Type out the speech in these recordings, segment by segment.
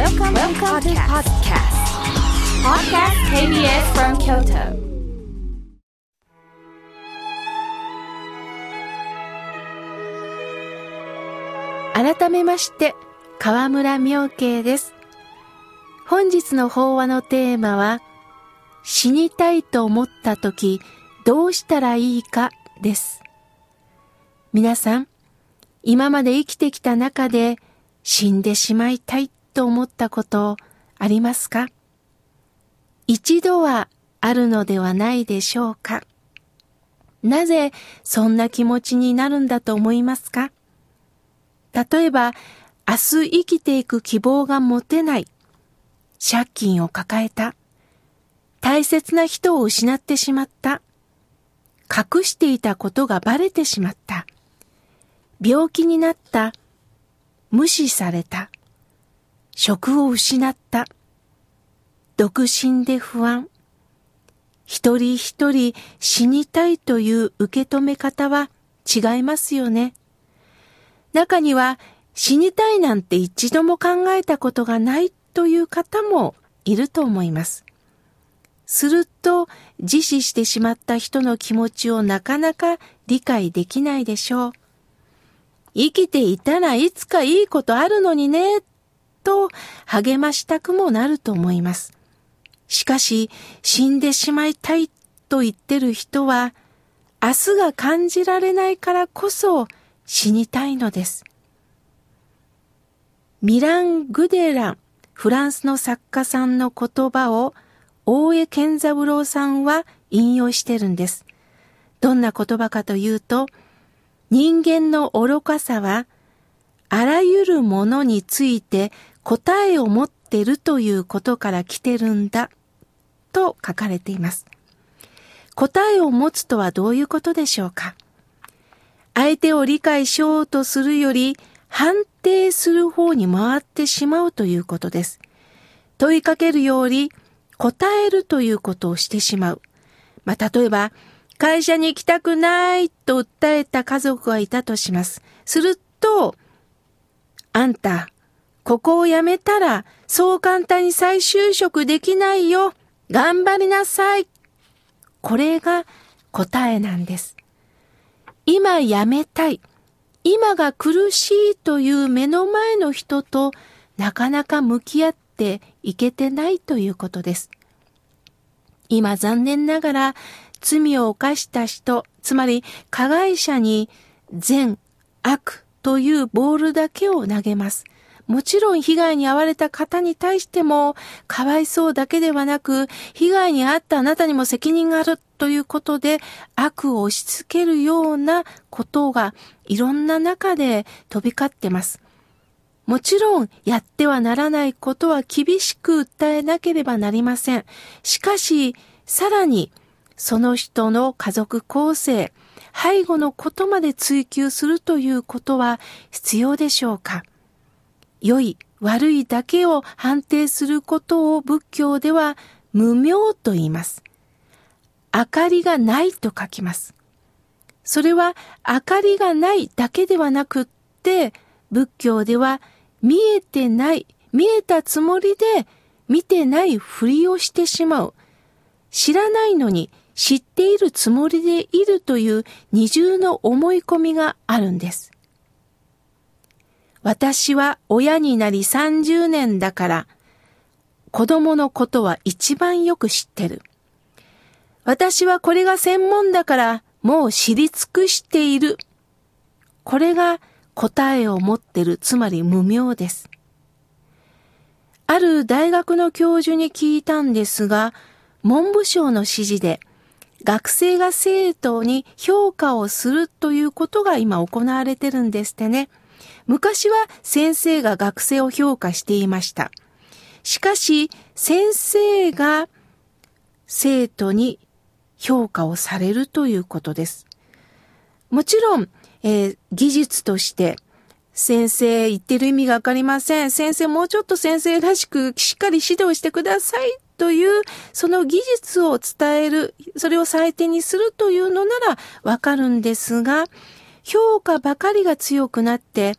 Welcome, Welcome to podcast. Podcast KBS from Kyoto. 改めまして、河村明慶です。本日の法話のテーマは、死にたいと思った時、どうしたらいいかです。皆さん、今まで生きてきた中で死んでしまいたいと思ったことありますか？一度はあるのではないでしょうか？なぜそんな気持ちになるんだと思いますか？例えば、明日生きていく希望が持てない、借金を抱えた、大切な人を失ってしまった、隠していたことがバレてしまった、病気になった、無視された、職を失った、独身で不安、一人一人死にたいという受け止め方は違いますよね。中には死にたいなんて一度も考えたことがないという方もいると思います。すると自死してしまった人の気持ちをなかなか理解できないでしょう。生きていたらいつかいいことあるのにね、と励ましたくもなると思います。しかし死んでしまいたいと言ってる人は明日が感じられないからこそ死にたいのです。ミラン・グデラン、フランスの作家さんの言葉を大江健三郎さんは引用してるんです。どんな言葉かというと、人間の愚かさは、あらゆるものについて答えを持ってるということから来てるんだ、と書かれています。答えを持つとはどういうことでしょうか？相手を理解しようとするより判定する方に回ってしまうということです。問いかけるより答えるということをしてしまう。まあ、例えば、会社に行きたくないと訴えた家族がいたとします。すると、あんた、ここを辞めたらそう簡単に再就職できないよ。頑張りなさい。これが答えなんです。今やめたい。今が苦しいという目の前の人となかなか向き合っていけてないということです。今残念ながら罪を犯した人、つまり加害者に善、悪というボールだけを投げます。もちろん被害に遭われた方に対してもかわいそうだけではなく被害に遭ったあなたにも責任があるということで悪を押し付けるようなことがいろんな中で飛び交ってます。もちろんやってはならないことは厳しく訴えなければなりません。しかしさらにその人の家族構成、背後のことまで追求するということは必要でしょうか？良い、悪いだけを判定することを仏教では無明と言います。明かりがないと書きます。それは明かりがないだけではなくって、仏教では見えてない、見えたつもりで見てないふりをしてしまう。知らないのに知っているつもりでいるという二重の思い込みがあるんです。私は親になり30年だから、子供のことは一番よく知ってる。私はこれが専門だから、もう知り尽くしている。これが答えを持ってる、つまり無明です。ある大学の教授に聞いたんですが、文部省の指示で、学生が生徒に評価をするということが今行われてるんですってね。昔は先生が学生を評価していました。しかし、先生が生徒に評価をされるということです。もちろん、えー技術として、先生言ってる意味がわかりません。先生もうちょっと先生らしくしっかり指導してくださいという、その技術を伝える、それを採点にするというのならわかるんですが、評価ばかりが強くなって、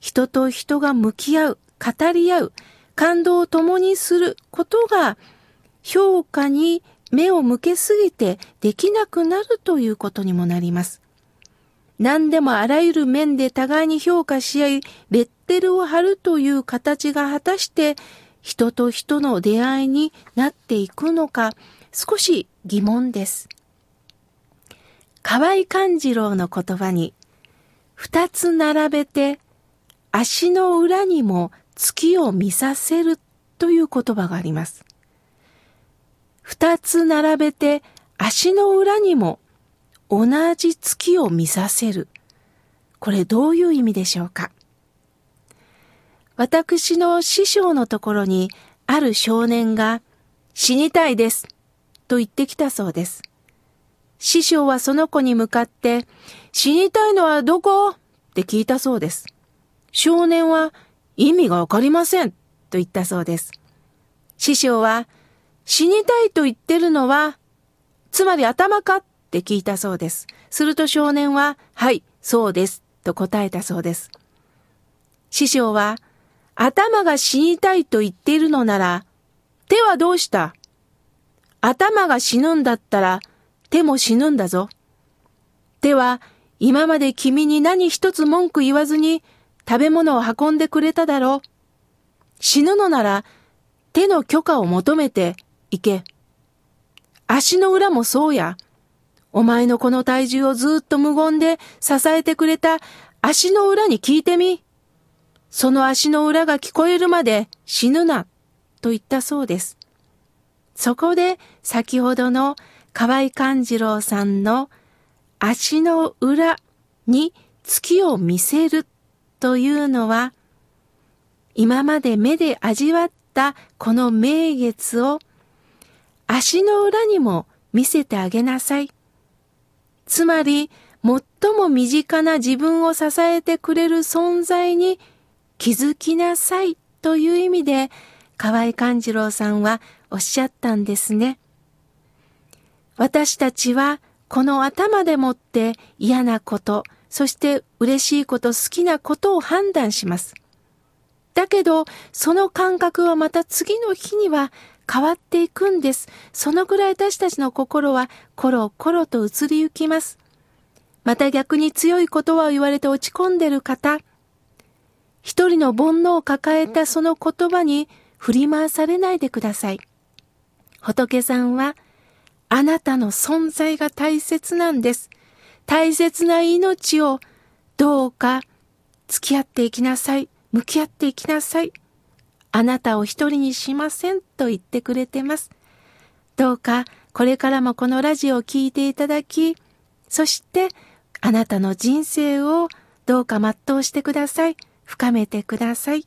人と人が向き合う、語り合う、感動を共にすることが評価に目を向けすぎてできなくなるということにもなります。何でもあらゆる面で互いに評価し合い、レッテルを貼るという形が果たして人と人の出会いになっていくのか少し疑問です。河合勘次郎の言葉に二つ並べて足の裏にも月を見させるという言葉があります。二つ並べて足の裏にも同じ月を見させる。これどういう意味でしょうか？私の師匠のところにある少年が死にたいですと言ってきたそうです。師匠はその子に向かって死にたいのはどこ？って聞いたそうです。少年は意味がわかりませんと言ったそうです。師匠は死にたいと言ってるのは、つまり頭か？って聞いたそうです。すると少年は、はい、そうです、と答えたそうです。師匠は、頭が死にたいと言っているのなら、手はどうした？頭が死ぬんだったら、手も死ぬんだぞ。手は、今まで君に何一つ文句言わずに、食べ物を運んでくれただろう。死ぬのなら、手の許可を求めて行け。足の裏もそうや。お前のこの体重をずっと無言で支えてくれた足の裏に聞いてみ。その足の裏が聞こえるまで死ぬな、と言ったそうです。そこで先ほどの河合勘次郎さんの足の裏に月を見せるというのは、今まで目で味わったこの名月を足の裏にも見せてあげなさい。つまり、最も身近な自分を支えてくれる存在に気づきなさいという意味で、河合勘次郎さんはおっしゃったんですね。私たちはこの頭でもって嫌なこと、そして嬉しいこと、好きなことを判断します。だけど、その感覚はまた次の日には変わっていくんです。そのぐらい私たちの心はコロコロと移りゆきます。また逆に強い言葉を言われて落ち込んでる方、一人の煩悩を抱えたその言葉に振り回されないでください。仏さんは、あなたの存在が大切なんです。大切な命をどうか付き合っていきなさい。向き合っていきなさい。あなたを一人にしませんと言ってくれてます。どうかこれからもこのラジオを聴いていただき、そしてあなたの人生をどうか全うしてください。深めてください。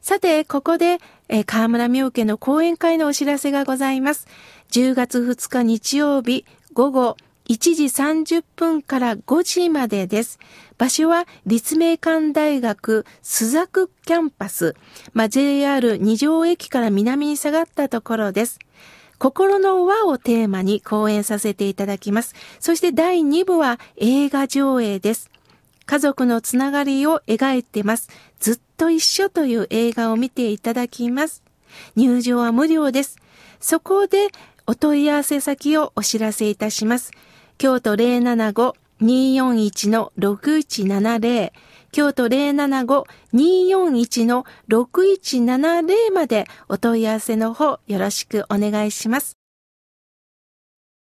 さて、ここで、えー、河村明家の講演会のお知らせがございます。10月2日日曜日午後1時30分から5時までです。場所は立命館大学須作キャンパス、まあ、JR 二条駅から南に下がったところです。心の輪をテーマに講演させていただきます。そして第2部は映画上映です。家族のつながりを描いてます。ずっと一緒という映画を見ていただきます。入場は無料です。そこでお問い合わせ先をお知らせいたします。京都075-241-6170京都075-241-6170までお問い合わせの方よろしくお願いします。